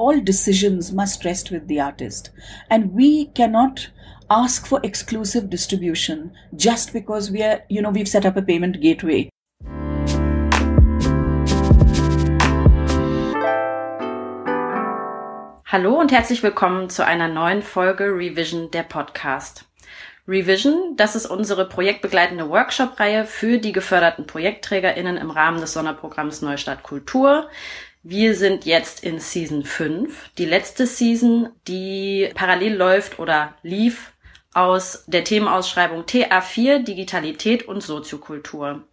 all decisions must rest with the artist. And we cannot ask for exclusive distribution just because we are, you know, we've set up a payment gateway. Hallo und herzlich willkommen zu einer neuen Folge Revision der Podcast. Revision, das ist unsere projektbegleitende Workshop-Reihe für die geförderten ProjektträgerInnen im Rahmen des Sonderprogramms Neustadt Kultur. Wir sind jetzt in Season 5, die letzte Season, die parallel läuft oder lief aus der Themenausschreibung TA4 Digitalität und Soziokultur.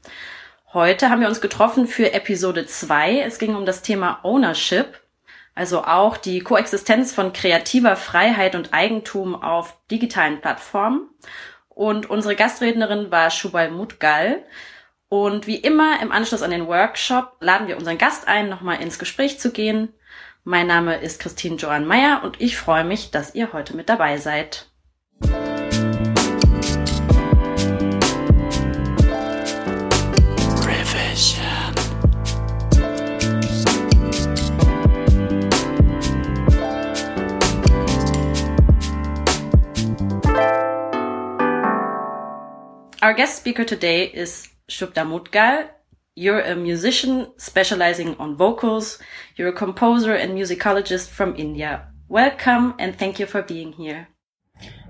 Heute haben wir uns getroffen für Episode 2. Es ging um das Thema Ownership, also auch die Koexistenz von kreativer Freiheit und Eigentum auf digitalen Plattformen. Und unsere Gastrednerin war Shubal Mutgal. Und wie immer im Anschluss an den Workshop laden wir unseren Gast ein, nochmal ins Gespräch zu gehen. Mein Name ist Christine Joanne Meyer und ich freue mich, dass ihr heute mit dabei seid. Our guest speaker today is Shubha. You're a musician specializing on vocals. You're a composer and musicologist from India. Welcome and thank you for being here.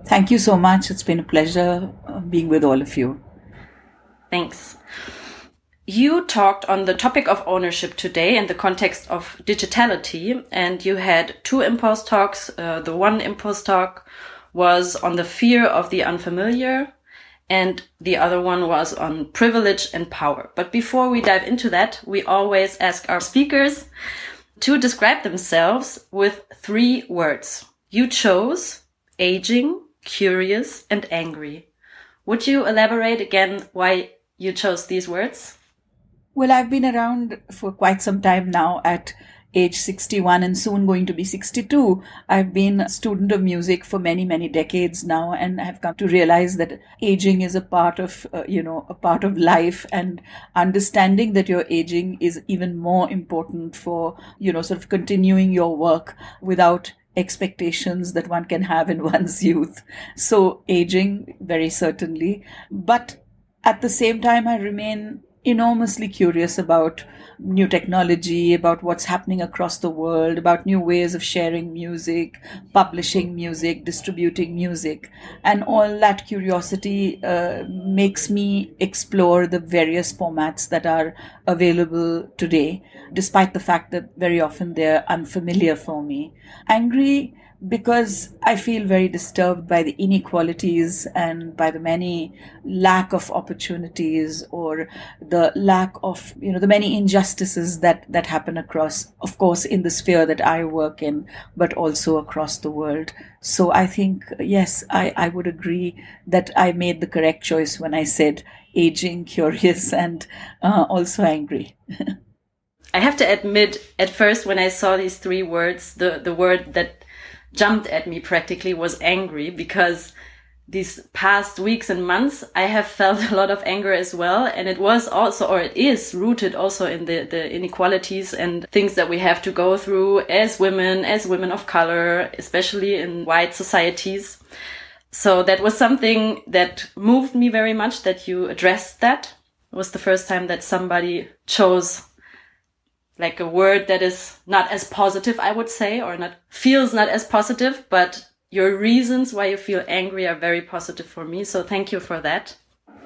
Thank you so much. It's been a pleasure uh, being with all of you. Thanks. You talked on the topic of ownership today in the context of digitality, and you had two impulse talks. Uh, the one impulse talk was on the fear of the unfamiliar, and the other one was on privilege and power. But before we dive into that, we always ask our speakers to describe themselves with three words. You chose aging, curious, and angry. Would you elaborate again why you chose these words? Well, I've been around for quite some time now at age 61 and soon going to be 62. I've been a student of music for many, many decades now and I have come to realize that aging is a part of, uh, you know, a part of life and understanding that you're aging is even more important for, you know, sort of continuing your work without expectations that one can have in one's youth. So aging, very certainly. But at the same time, I remain enormously curious about new technology, about what's happening across the world, about new ways of sharing music, publishing music, distributing music. And all that curiosity uh, makes me explore the various formats that are available today, despite the fact that very often they're unfamiliar for me. Angry because I feel very disturbed by the inequalities and by the many lack of opportunities or the lack of, you know, the many injustices that, that happen across, of course, in the sphere that I work in, but also across the world. So I think, yes, I, I would agree that I made the correct choice when I said aging, curious, and uh, also angry. I have to admit, at first, when I saw these three words, the, the word that jumped at me practically was angry because these past weeks and months, I have felt a lot of anger as well. And it was also, or it is rooted also in the, the inequalities and things that we have to go through as women, as women of color, especially in white societies. So that was something that moved me very much that you addressed that. It was the first time that somebody chose like a word that is not as positive, I would say, or not feels not as positive, but your reasons why you feel angry are very positive for me. So thank you for that.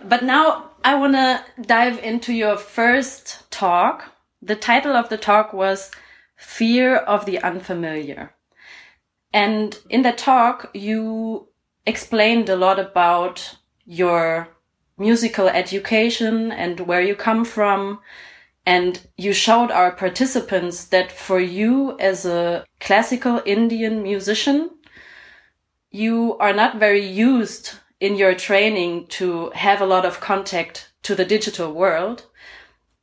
But now I want to dive into your first talk. The title of the talk was Fear of the Unfamiliar. And in that talk, you explained a lot about your musical education and where you come from and you showed our participants that for you as a classical Indian musician, you are not very used in your training to have a lot of contact to the digital world.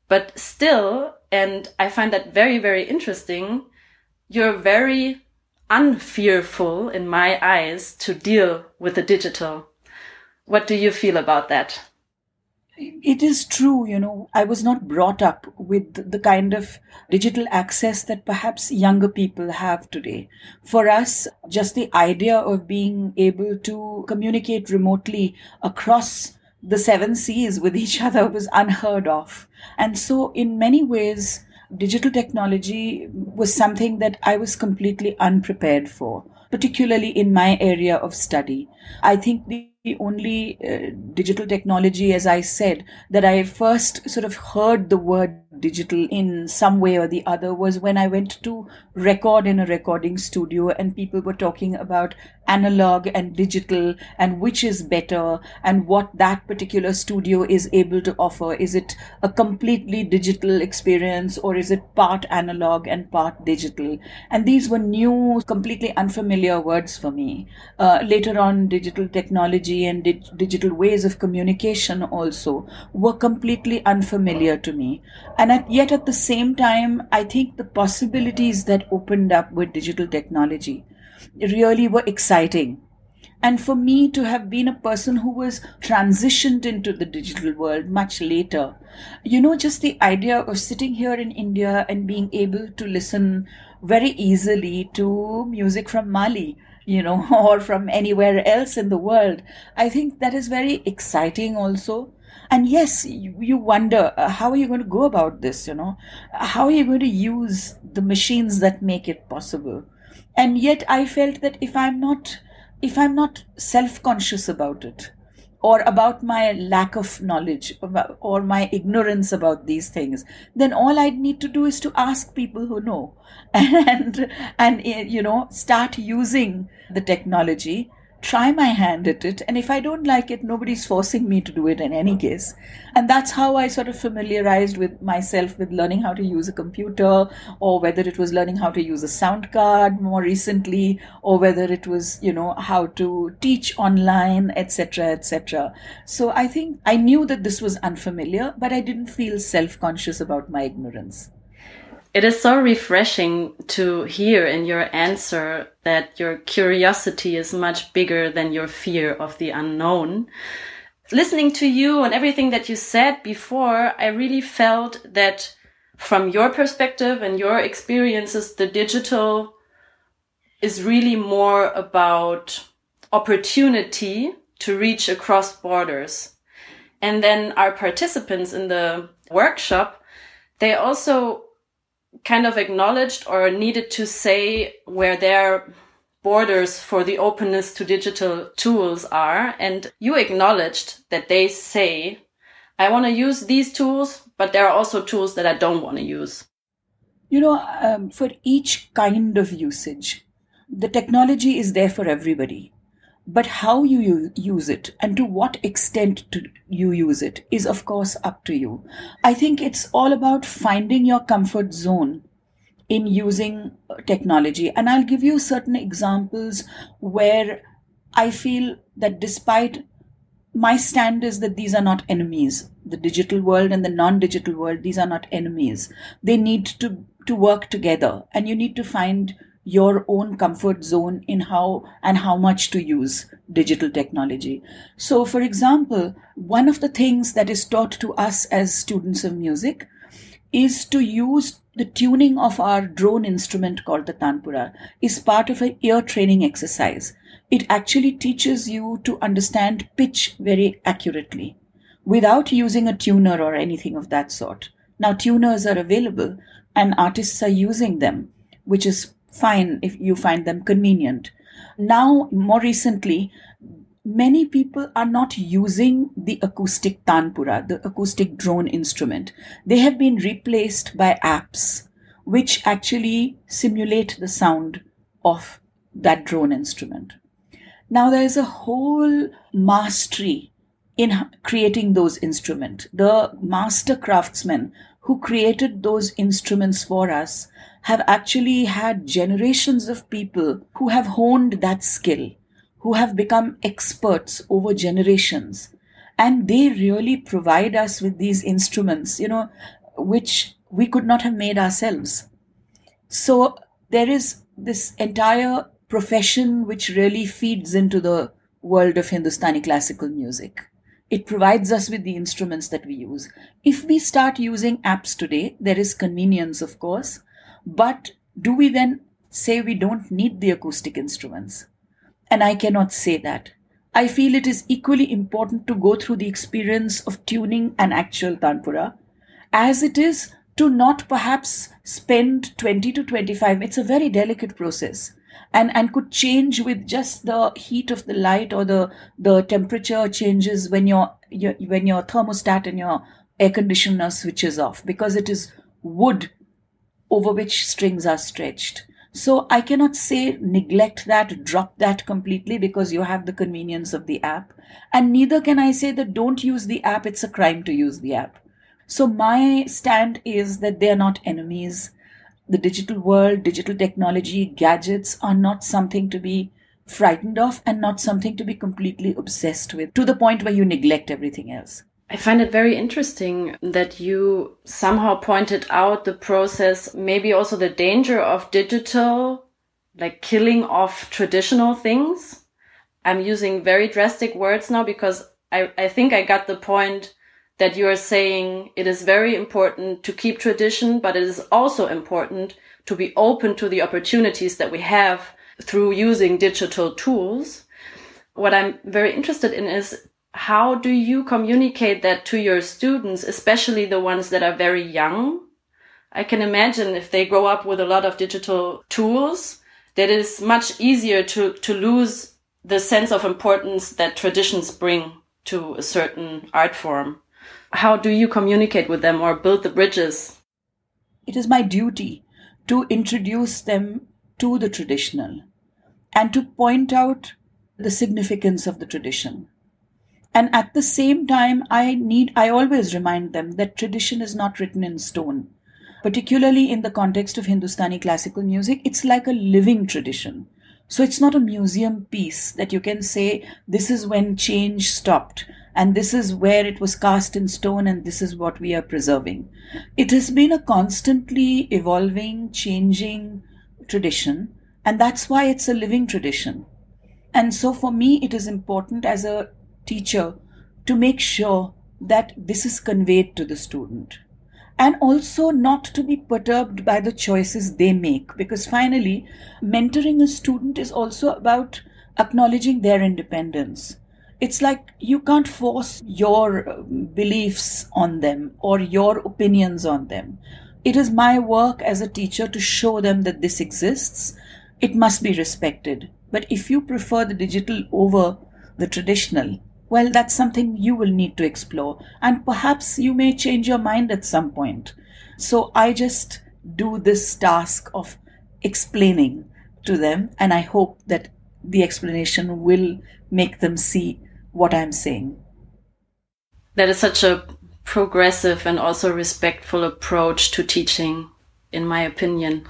But still, and I find that very, very interesting, you're very unfearful in my eyes to deal with the digital. What do you feel about that? It is true, you know, I was not brought up with the kind of digital access that perhaps younger people have today. For us, just the idea of being able to communicate remotely across the seven seas with each other was unheard of. And so, in many ways, digital technology was something that I was completely unprepared for, particularly in my area of study. I think the only uh, digital technology, as I said, that I first sort of heard the word digital in some way or the other was when I went to record in a recording studio and people were talking about analog and digital and which is better and what that particular studio is able to offer. Is it a completely digital experience or is it part analog and part digital? And these were new, completely unfamiliar words for me. Uh, later on, digital technology and di- digital ways of communication also were completely unfamiliar to me. And at, yet at the same time, I think the possibilities that opened up with digital technology really were exciting. And for me to have been a person who was transitioned into the digital world much later, you know, just the idea of sitting here in India and being able to listen very easily to music from Mali, you know, or from anywhere else in the world, I think that is very exciting also. And yes, you, wonder uh, how are you going to go about this, you know? How are you going to use the machines that make it possible? and yet i felt that if i'm not if i'm not self conscious about it or about my lack of knowledge or my ignorance about these things then all I'd need to do is to ask people who know. And and you know start using the technology try my hand at it. And if I don't like it, nobody's forcing me to do it in any case. And that's how I sort of familiarized with myself with learning how to use a computer, or whether it was learning how to use a sound card more recently, or whether it was, you know, how to teach online, etc., etc. So I think I knew that this was unfamiliar, but I didn't feel self conscious about my ignorance. It is so refreshing to hear in your answer that your curiosity is much bigger than your fear of the unknown. Listening to you and everything that you said before, I really felt that from your perspective and your experiences, the digital is really more about opportunity to reach across borders. And then our participants in the workshop, they also kind of acknowledged or needed to say where their borders for the openness to digital tools are. And you acknowledged that they say, I want to use these tools, but there are also tools that I don't want to use. You know, um, for each kind of usage, the technology is there for everybody but how you use it and to what extent to you use it is of course up to you. I think it's all about finding your comfort zone in using uh, technology. And i'll give you certain examples where i feel that despite my stand is that these are not enemies. The digital world and the non-digital world these are not enemies. They need to to work together. And you need to find your own comfort zone in how and how much to use digital technology. So, for example, one of the things that is taught to us as students of music is to use the tuning of our drone instrument called the tanpura is part of an ear training exercise. It actually teaches you to understand pitch very accurately without using a tuner or anything of that sort. Now, tuners are available and artists are using them, which is fine if you find them convenient. Now, more recently, many people are not using the acoustic tanpura, the acoustic drone instrument. They have been replaced by apps which actually simulate the sound of that drone instrument. Now, there is a whole mastery in creating those instruments. The master craftsmen who created those instruments for us have actually had generations of people who have honed that skill, who have become experts over generations. And they really provide us with these instruments, you know, which we could not have made ourselves. So there is this entire profession which really feeds into the world of Hindustani classical music. It provides us with the instruments that we use. If we start using apps today, there is convenience, of course, but do we then say we don't need the acoustic instruments? And I cannot say that. I feel it is equally important to go through the experience of tuning an actual tanpura as it is to not perhaps spend 20 to 25 it's a very delicate process and and could change with just the heat of the light or the the temperature changes when your, your when your thermostat and your air conditioner switches off because it is wood over which strings are stretched. So i cannot say neglect that drop that completely because you have the convenience of the app. And neither can i say that don't use the app it's a crime to use the app. So my stand is that they are not enemies. The digital world, digital technology, gadgets are not something to be frightened of and not something to be completely obsessed with to the point where you neglect everything else. I find it very interesting that you somehow pointed out the process, maybe also the danger of digital, like killing off traditional things. I'm using very drastic words now because I, I think I got the point that you are saying it is very important to keep tradition, but it is also important to be open to the opportunities that we have through using digital tools. What I'm very interested in is how do you communicate that to your students, especially the ones that are very young? I can imagine if they grow up with a lot of digital tools, that it is much easier to, to lose the sense of importance that traditions bring to a certain art form. How do you communicate with them or build the bridges? It is my duty to introduce them to the traditional and to point out the significance of the tradition. And at the same time, I need, I always remind them that tradition is not written in stone. Particularly in the context of Hindustani classical music, it's like a living tradition. So it's not a museum piece that you can say, this is when change stopped and this is where it was cast in stone and this is what we are preserving. It has been a constantly evolving, changing tradition, and that's why it's a living tradition. And so for me, it is important as a teacher to make sure that this is conveyed to the student and also not to be perturbed by the choices they make because finally mentoring a student is also about acknowledging their independence it's like you can't force your uh, beliefs on them or your opinions on them. It is my work as a teacher to show them that this exists. It must be respected. But if you prefer the digital over the traditional, well, that's something you will need to explore. And perhaps you may change your mind at some point. So I just do this task of explaining to them, and I hope that the explanation will make them see what I'm saying. That is such a progressive and also respectful approach to teaching, in my opinion.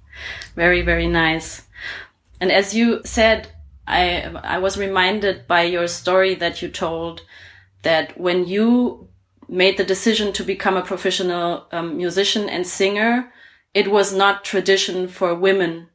very, very nice. And as you said, I, I was reminded by your story that you told that when you made the decision to become a professional um, musician and singer, it was not tradition for women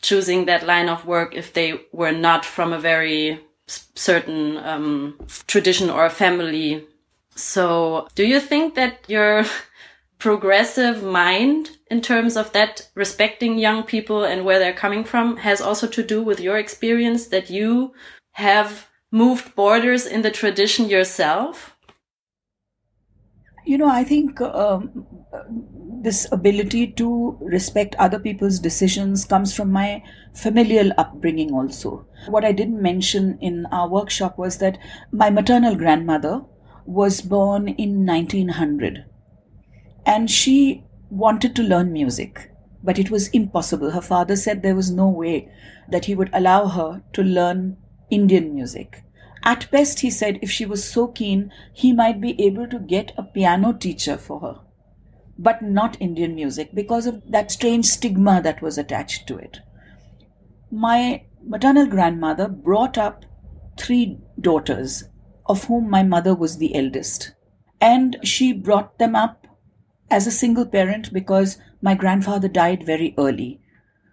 choosing that line of work if they were not from a very certain um, tradition or family. So, do you think that your progressive mind in terms of that respecting young people and where they're coming from has also to do with your experience that you have moved borders in the tradition yourself? You know, I think um, this ability to respect other people's decisions comes from my familial upbringing also. What I didn't mention in our workshop was that my maternal grandmother was born in 1900 and she wanted to learn music, but it was impossible. Her father said there was no way that he would allow her to learn Indian music. At best, he said if she was so keen, he might be able to get a piano teacher for her, but not Indian music because of that strange stigma that was attached to it. My maternal grandmother brought up three daughters, of whom my mother was the eldest. And she brought them up as a single parent because my grandfather died very early.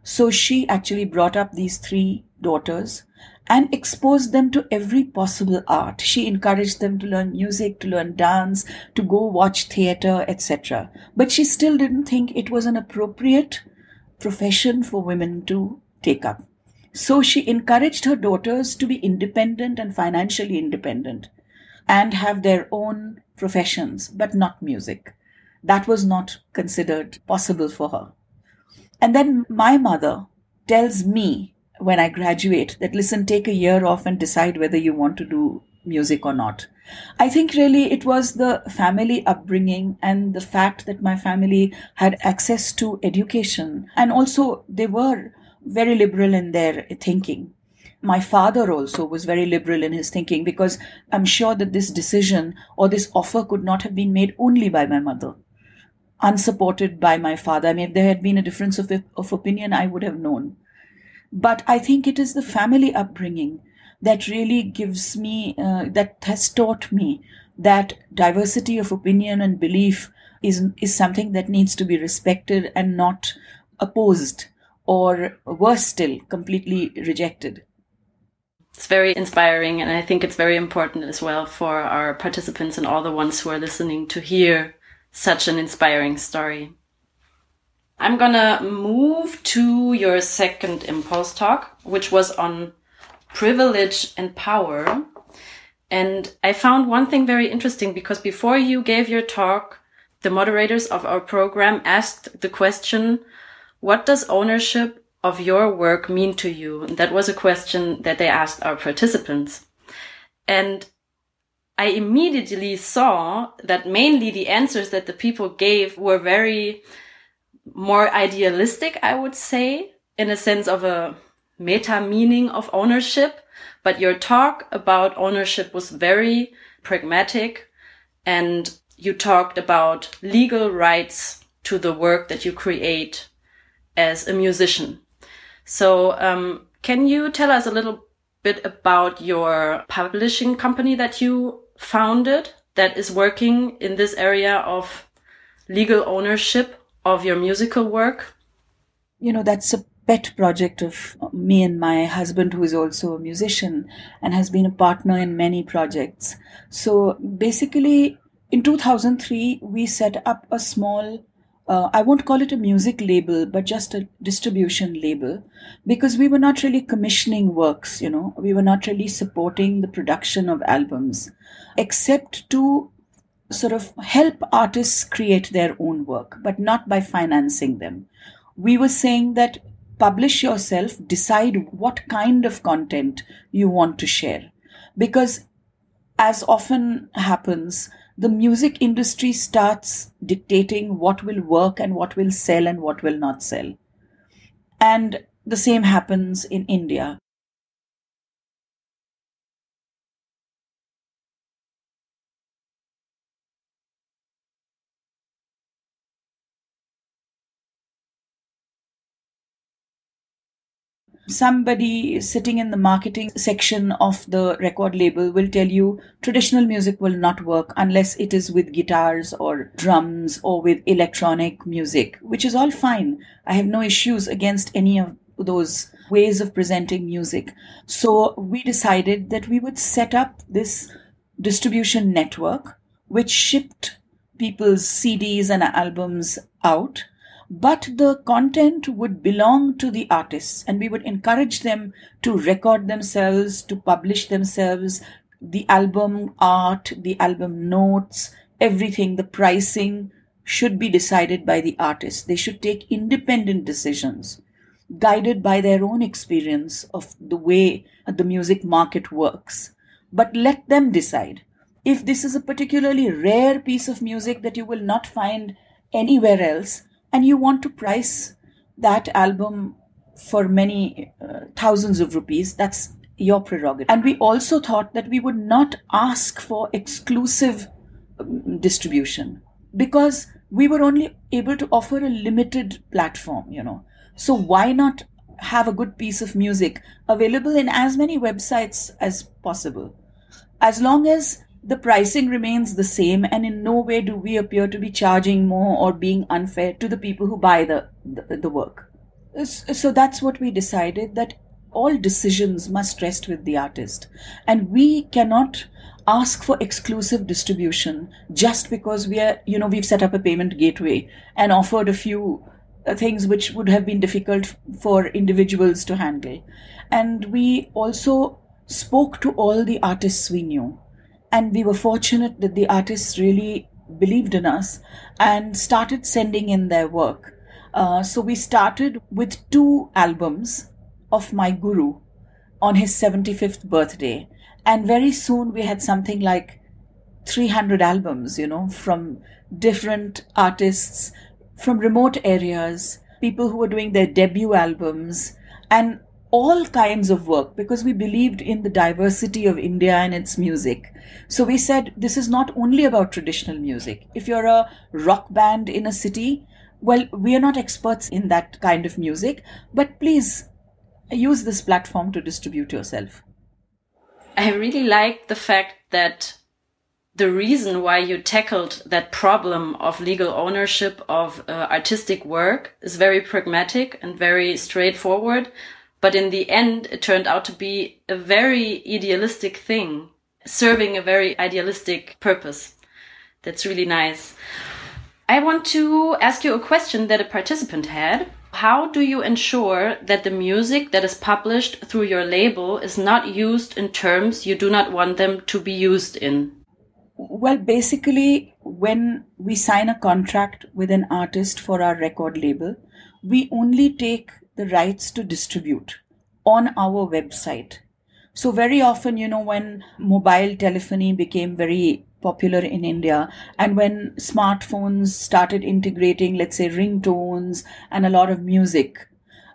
So she actually brought up these three daughters and exposed them to every possible art. She encouraged them to learn music, to learn dance, to go watch theater, etc. But she still didn't think it was an appropriate profession for women to take up. So she encouraged her daughters to be independent and financially independent and have their own professions, but not music. That was not considered possible for her. And then my mother tells me when I graduate that listen, take a year off and decide whether you want to do music or not. I think really it was the family upbringing and the fact that my family had access to education and also they were very liberal in their thinking. My father also was very liberal in his thinking because I'm sure that this decision or this offer could not have been made only by my mother, unsupported by my father. I mean, if there had been a difference of, of opinion, I would have known. But I think it is the family upbringing that really gives me, uh, that has taught me that diversity of opinion and belief is, is something that needs to be respected and not opposed or worse still, completely rejected. It's very inspiring, and I think it's very important as well for our participants and all the ones who are listening to hear such an inspiring story. I'm gonna move to your second impulse talk, which was on privilege and power. And I found one thing very interesting because before you gave your talk, the moderators of our program asked the question, what does ownership of your work mean to you? And that was a question that they asked our participants. And I immediately saw that mainly the answers that the people gave were very more idealistic, I would say, in a sense of a meta meaning of ownership. But your talk about ownership was very pragmatic and you talked about legal rights to the work that you create as a musician. So, um, can you tell us a little bit about your publishing company that you founded that is working in this area of legal ownership of your musical work? You know, that's a pet project of me and my husband, who is also a musician and has been a partner in many projects. So basically, in 2003, we set up a small uh, I won't call it a music label, but just a distribution label, because we were not really commissioning works, you know, we were not really supporting the production of albums, except to sort of help artists create their own work, but not by financing them. We were saying that publish yourself, decide what kind of content you want to share. Because as often happens, the music industry starts dictating what will work and what will sell and what will not sell. And the same happens in India. Somebody sitting in the marketing section of the record label will tell you traditional music will not work unless it is with guitars or drums or with electronic music, which is all fine. I have no issues against any of those ways of presenting music. So we decided that we would set up this distribution network which shipped people's CDs and albums out but the content would belong to the artists and we would encourage them to record themselves, to publish themselves, the album art, the album notes, everything, the pricing should be decided by the artist. They should take independent decisions guided by their own experience of the way the music market works. But let them decide. If this is a particularly rare piece of music that you will not find anywhere else, and you want to price that album for many uh, thousands of rupees, that's your prerogative. And we also thought that we would not ask for exclusive um, distribution because we were only able to offer a limited platform, you know. So why not have a good piece of music available in as many websites as possible? As long as the pricing remains the same and in no way do we appear to be charging more or being unfair to the people who buy the, the, the work. So that's what we decided that all decisions must rest with the artist. And we cannot ask for exclusive distribution just because we are, you know, we've set up a payment gateway and offered a few uh, things which would have been difficult for individuals to handle. And we also spoke to all the artists we knew. And we were fortunate that the artists really believed in us and started sending in their work. Uh, so we started with two albums of my guru on his 75th birthday. And very soon we had something like 300 albums, you know, from different artists from remote areas, people who were doing their debut albums, and all kinds of work because we believed in the diversity of India and its music. So we said this is not only about traditional music. If you're a rock band in a city, well, we are not experts in that kind of music, but please use this platform to distribute yourself. I really like the fact that the reason why you tackled that problem of legal ownership of uh, artistic work is very pragmatic and very straightforward. But in the end, it turned out to be a very idealistic thing, serving a very idealistic purpose. That's really nice. I want to ask you a question that a participant had. How do you ensure that the music that is published through your label is not used in terms you do not want them to be used in? Well, basically, when we sign a contract with an artist for our record label, we only take the rights to distribute on our website. So very often, you know, when mobile telephony became very popular in India and when smartphones started integrating, let's say, ringtones and a lot of music,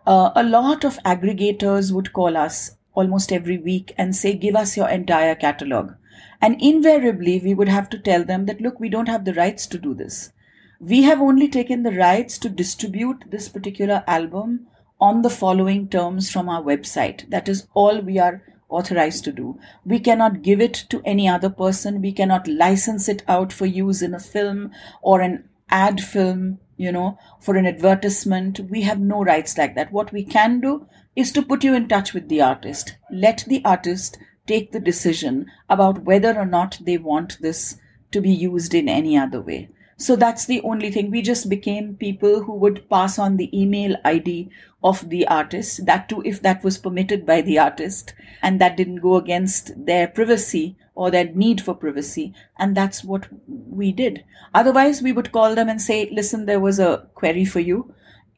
uh, a lot of aggregators would call us almost every week and say, give us your entire catalog. And invariably, we would have to tell them that, look, we don't have the rights to do this. We have only taken the rights to distribute this particular album on the following terms from our website. That is all we are authorized to do. We cannot give it to any other person. We cannot license it out for use in a film or an ad film, you know, for an advertisement. We have no rights like that. What we can do is to put you in touch with the artist. Let the artist take the decision about whether or not they want this to be used in any other way. So that's the only thing. We just became people who would pass on the email ID of the artist, that too, if that was permitted by the artist, and that didn't go against their privacy or their need for privacy. And that's what we did. Otherwise, we would call them and say, listen, there was a query for you.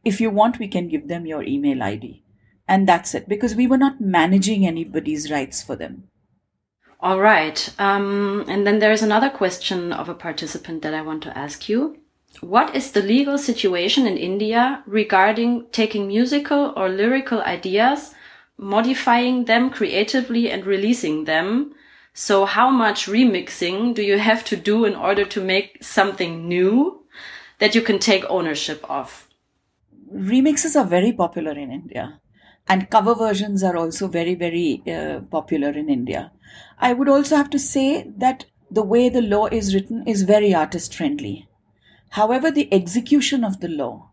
If you want, we can give them your email ID. And that's it, because we were not managing anybody's rights for them. All right. Um, and then there's another question of a participant that I want to ask you. What is the legal situation in India regarding taking musical or lyrical ideas, modifying them creatively and releasing them? So how much remixing do you have to do in order to make something new that you can take ownership of? Remixes are very popular in India and cover versions are also very, very uh, popular in India. I would also have to say that the way the law is written is very artist friendly. However, the execution of the law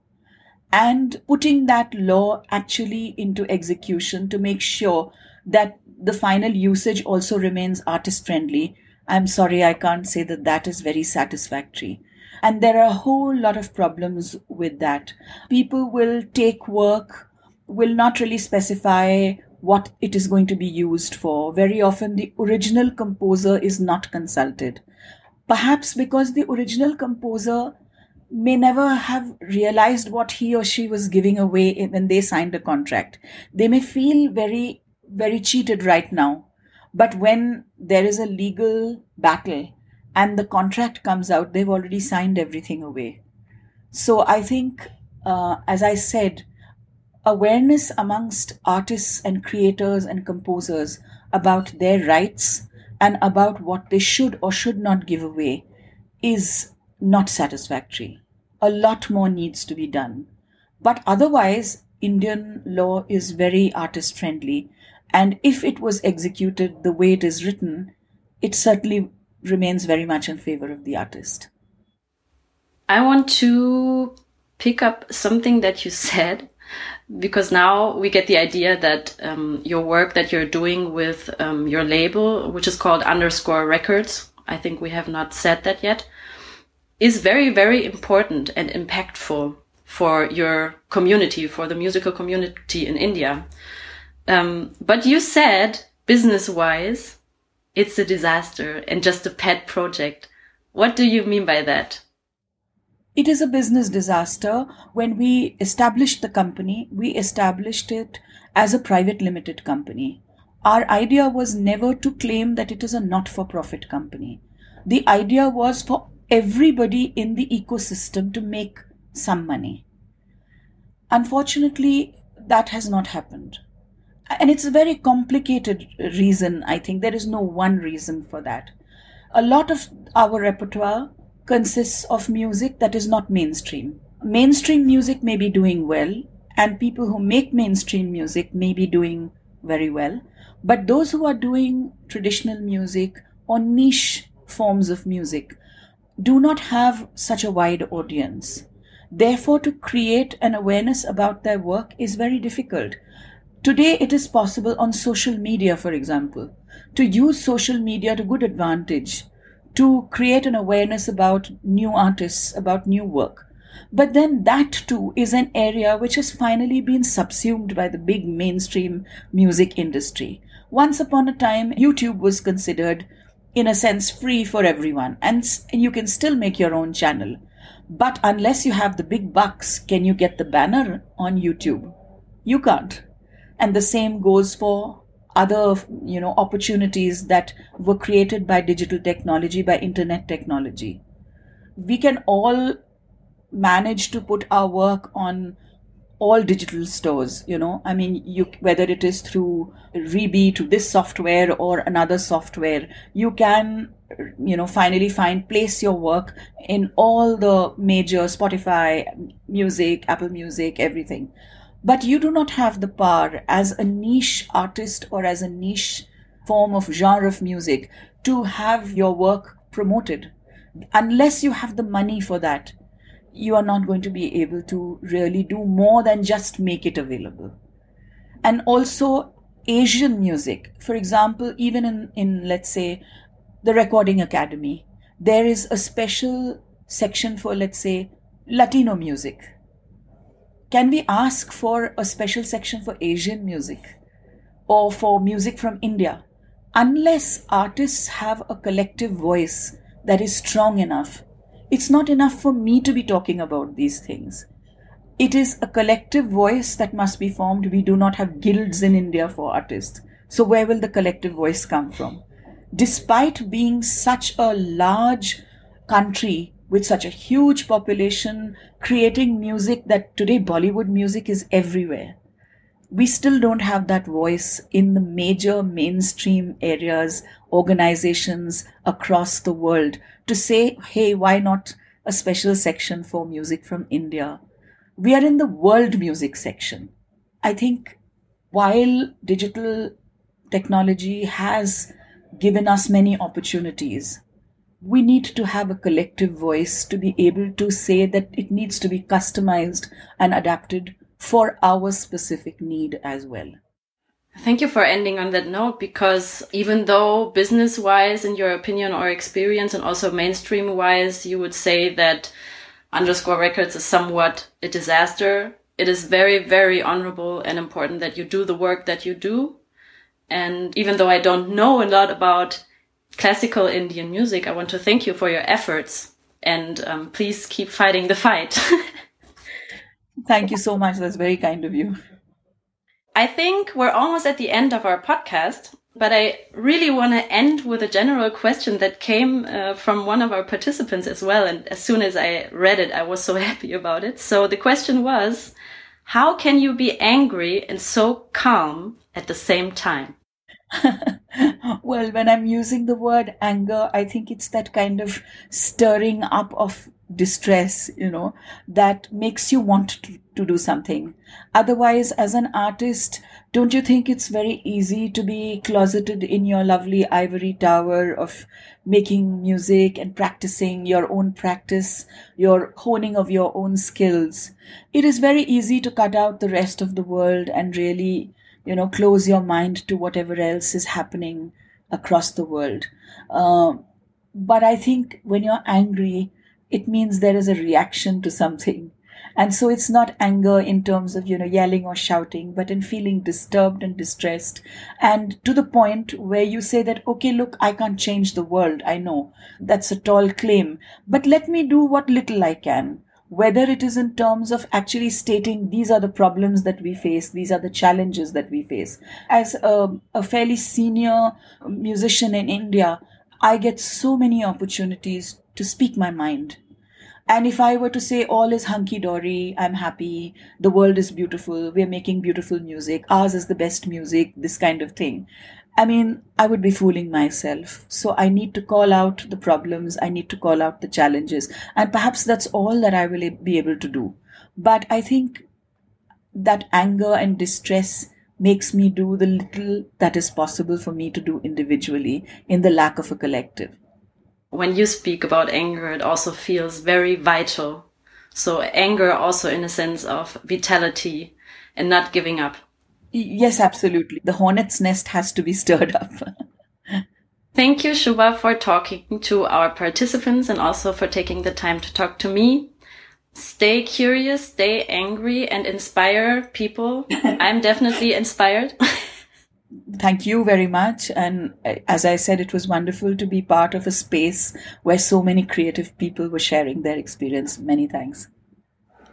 and putting that law actually into execution to make sure that the final usage also remains artist friendly, I'm sorry, I can't say that that is very satisfactory. And there are a whole lot of problems with that. People will take work will not really specify what it is going to be used for. Very often, the original composer is not consulted. Perhaps because the original composer may never have realized what he or she was giving away when they signed a contract. They may feel very, very cheated right now. But when there is a legal battle and the contract comes out, they've already signed everything away. So I think, uh, as I said, awareness amongst artists and creators and composers about their rights and about what they should or should not give away is not satisfactory. A lot more needs to be done. But otherwise, Indian law is very artist friendly. And if it was executed the way it is written, it certainly remains very much in favor of the artist. I want to pick up something that you said because now we get the idea that um, your work that you're doing with um, your label, which is called Underscore Records, I think we have not said that yet, is very, very important and impactful for your community, for the musical community in India. Um, but you said, business wise, it's a disaster and just a pet project. What do you mean by that? It is a business disaster. When we established the company, we established it as a private limited company. Our idea was never to claim that it is a not for profit company. The idea was for everybody in the ecosystem to make some money. Unfortunately, that has not happened. And it's a very complicated reason, I think. There is no one reason for that. A lot of our repertoire consists of music that is not mainstream. Mainstream music may be doing well, and people who make mainstream music may be doing very well. But those who are doing traditional music or niche forms of music do not have such a wide audience. Therefore, to create an awareness about their work is very difficult. Today, it is possible on social media, for example, to use social media to good advantage, to create an awareness about new artists, about new work. But then that too is an area which has finally been subsumed by the big mainstream music industry. Once upon a time, YouTube was considered, in a sense, free for everyone, and you can still make your own channel. But unless you have the big bucks, can you get the banner on YouTube? You can't. And the same goes for other, you know, opportunities that were created by digital technology, by internet technology. We can all manage to put our work on all digital stores you know i mean you whether it is through Reebi to this software or another software you can you know finally find place your work in all the major spotify music apple music everything but you do not have the power as a niche artist or as a niche form of genre of music to have your work promoted. Unless you have the money for that you are not going to be able to really do more than just make it available. And also asian music. For example even in in let's say the Recording Academy, there is a special section for, let's say, Latino music. Can we ask for a special section for Asian music or for music from India? Unless artists have a collective voice that is strong enough, it's not enough for me to be talking about these things. It is a collective voice that must be formed. We do not have guilds in India for artists. So, where will the collective voice come from? despite being such a large country with such a huge population, creating music that today Bollywood music is everywhere. We still don't have that voice in the major mainstream areas, organizations across the world to say, hey, why not a special section for music from India? We are in the world music section. I think while digital technology has given us many opportunities. We need to have a collective voice to be able to say that it needs to be customized and adapted for our specific need as well. Thank you for ending on that note because even though business wise, in your opinion or experience, and also mainstream wise, you would say that underscore records is somewhat a disaster, it is very, very honorable and important that you do the work that you do and even though I don't know a lot about classical Indian music, I want to thank you for your efforts and um, please keep fighting the fight. thank you so much. That's very kind of you. I think we're almost at the end of our podcast, but I really want to end with a general question that came uh, from one of our participants as well. And as soon as I read it, I was so happy about it. So the question was, how can you be angry and so calm at the same time? well, when I'm using the word anger, I think it's that kind of stirring up of distress, you know, that makes you want to, to do something. Otherwise, as an artist, don't you think it's very easy to be closeted in your lovely ivory tower of making music and practicing your own practice, your honing of your own skills? It is very easy to cut out the rest of the world and really, you know, close your mind to whatever else is happening across the world. Uh, but I think when you're angry, it means there is a reaction to something. And so it's not anger in terms of, you know, yelling or shouting, but in feeling disturbed and distressed. And to the point where you say that, okay, look, I can't change the world. I know that's a tall claim, but let me do what little I can. Whether it is in terms of actually stating these are the problems that we face, these are the challenges that we face. As a, a fairly senior musician in India, I get so many opportunities to speak my mind. And if I were to say all is hunky dory, I'm happy, the world is beautiful, we're making beautiful music, ours is the best music, this kind of thing. I mean, I would be fooling myself. So I need to call out the problems, I need to call out the challenges. And perhaps that's all that I will be able to do. But I think that anger and distress makes me do the little that is possible for me to do individually in the lack of a collective when you speak about anger, it also feels very vital. So anger also in a sense of vitality and not giving up. Yes, absolutely. The hornet's nest has to be stirred up. Thank you, Shubha, for talking to our participants and also for taking the time to talk to me. Stay curious, stay angry and inspire people. I'm definitely inspired. Thank you very much. And uh, as I said, it was wonderful to be part of a space where so many creative people were sharing their experience. Many thanks.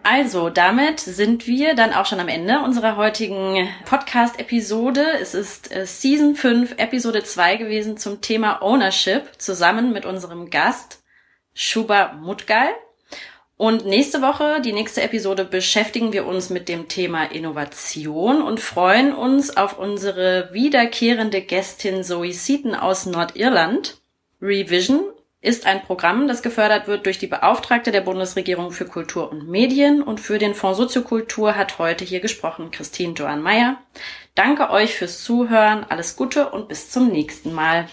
Also, damit sind wir dann auch schon am Ende unserer heutigen Podcast-Episode. Es ist äh, Season 5, Episode 2 gewesen zum Thema Ownership, zusammen mit unserem Gast Shuba Mutgal. Und nächste Woche, die nächste Episode, beschäftigen wir uns mit dem Thema Innovation und freuen uns auf unsere wiederkehrende Gästin Zoe Seaton aus Nordirland. Revision ist ein Programm, das gefördert wird durch die Beauftragte der Bundesregierung für Kultur und Medien und für den Fonds Soziokultur hat heute hier gesprochen Christine Johann Meyer. Danke euch fürs Zuhören, alles Gute und bis zum nächsten Mal.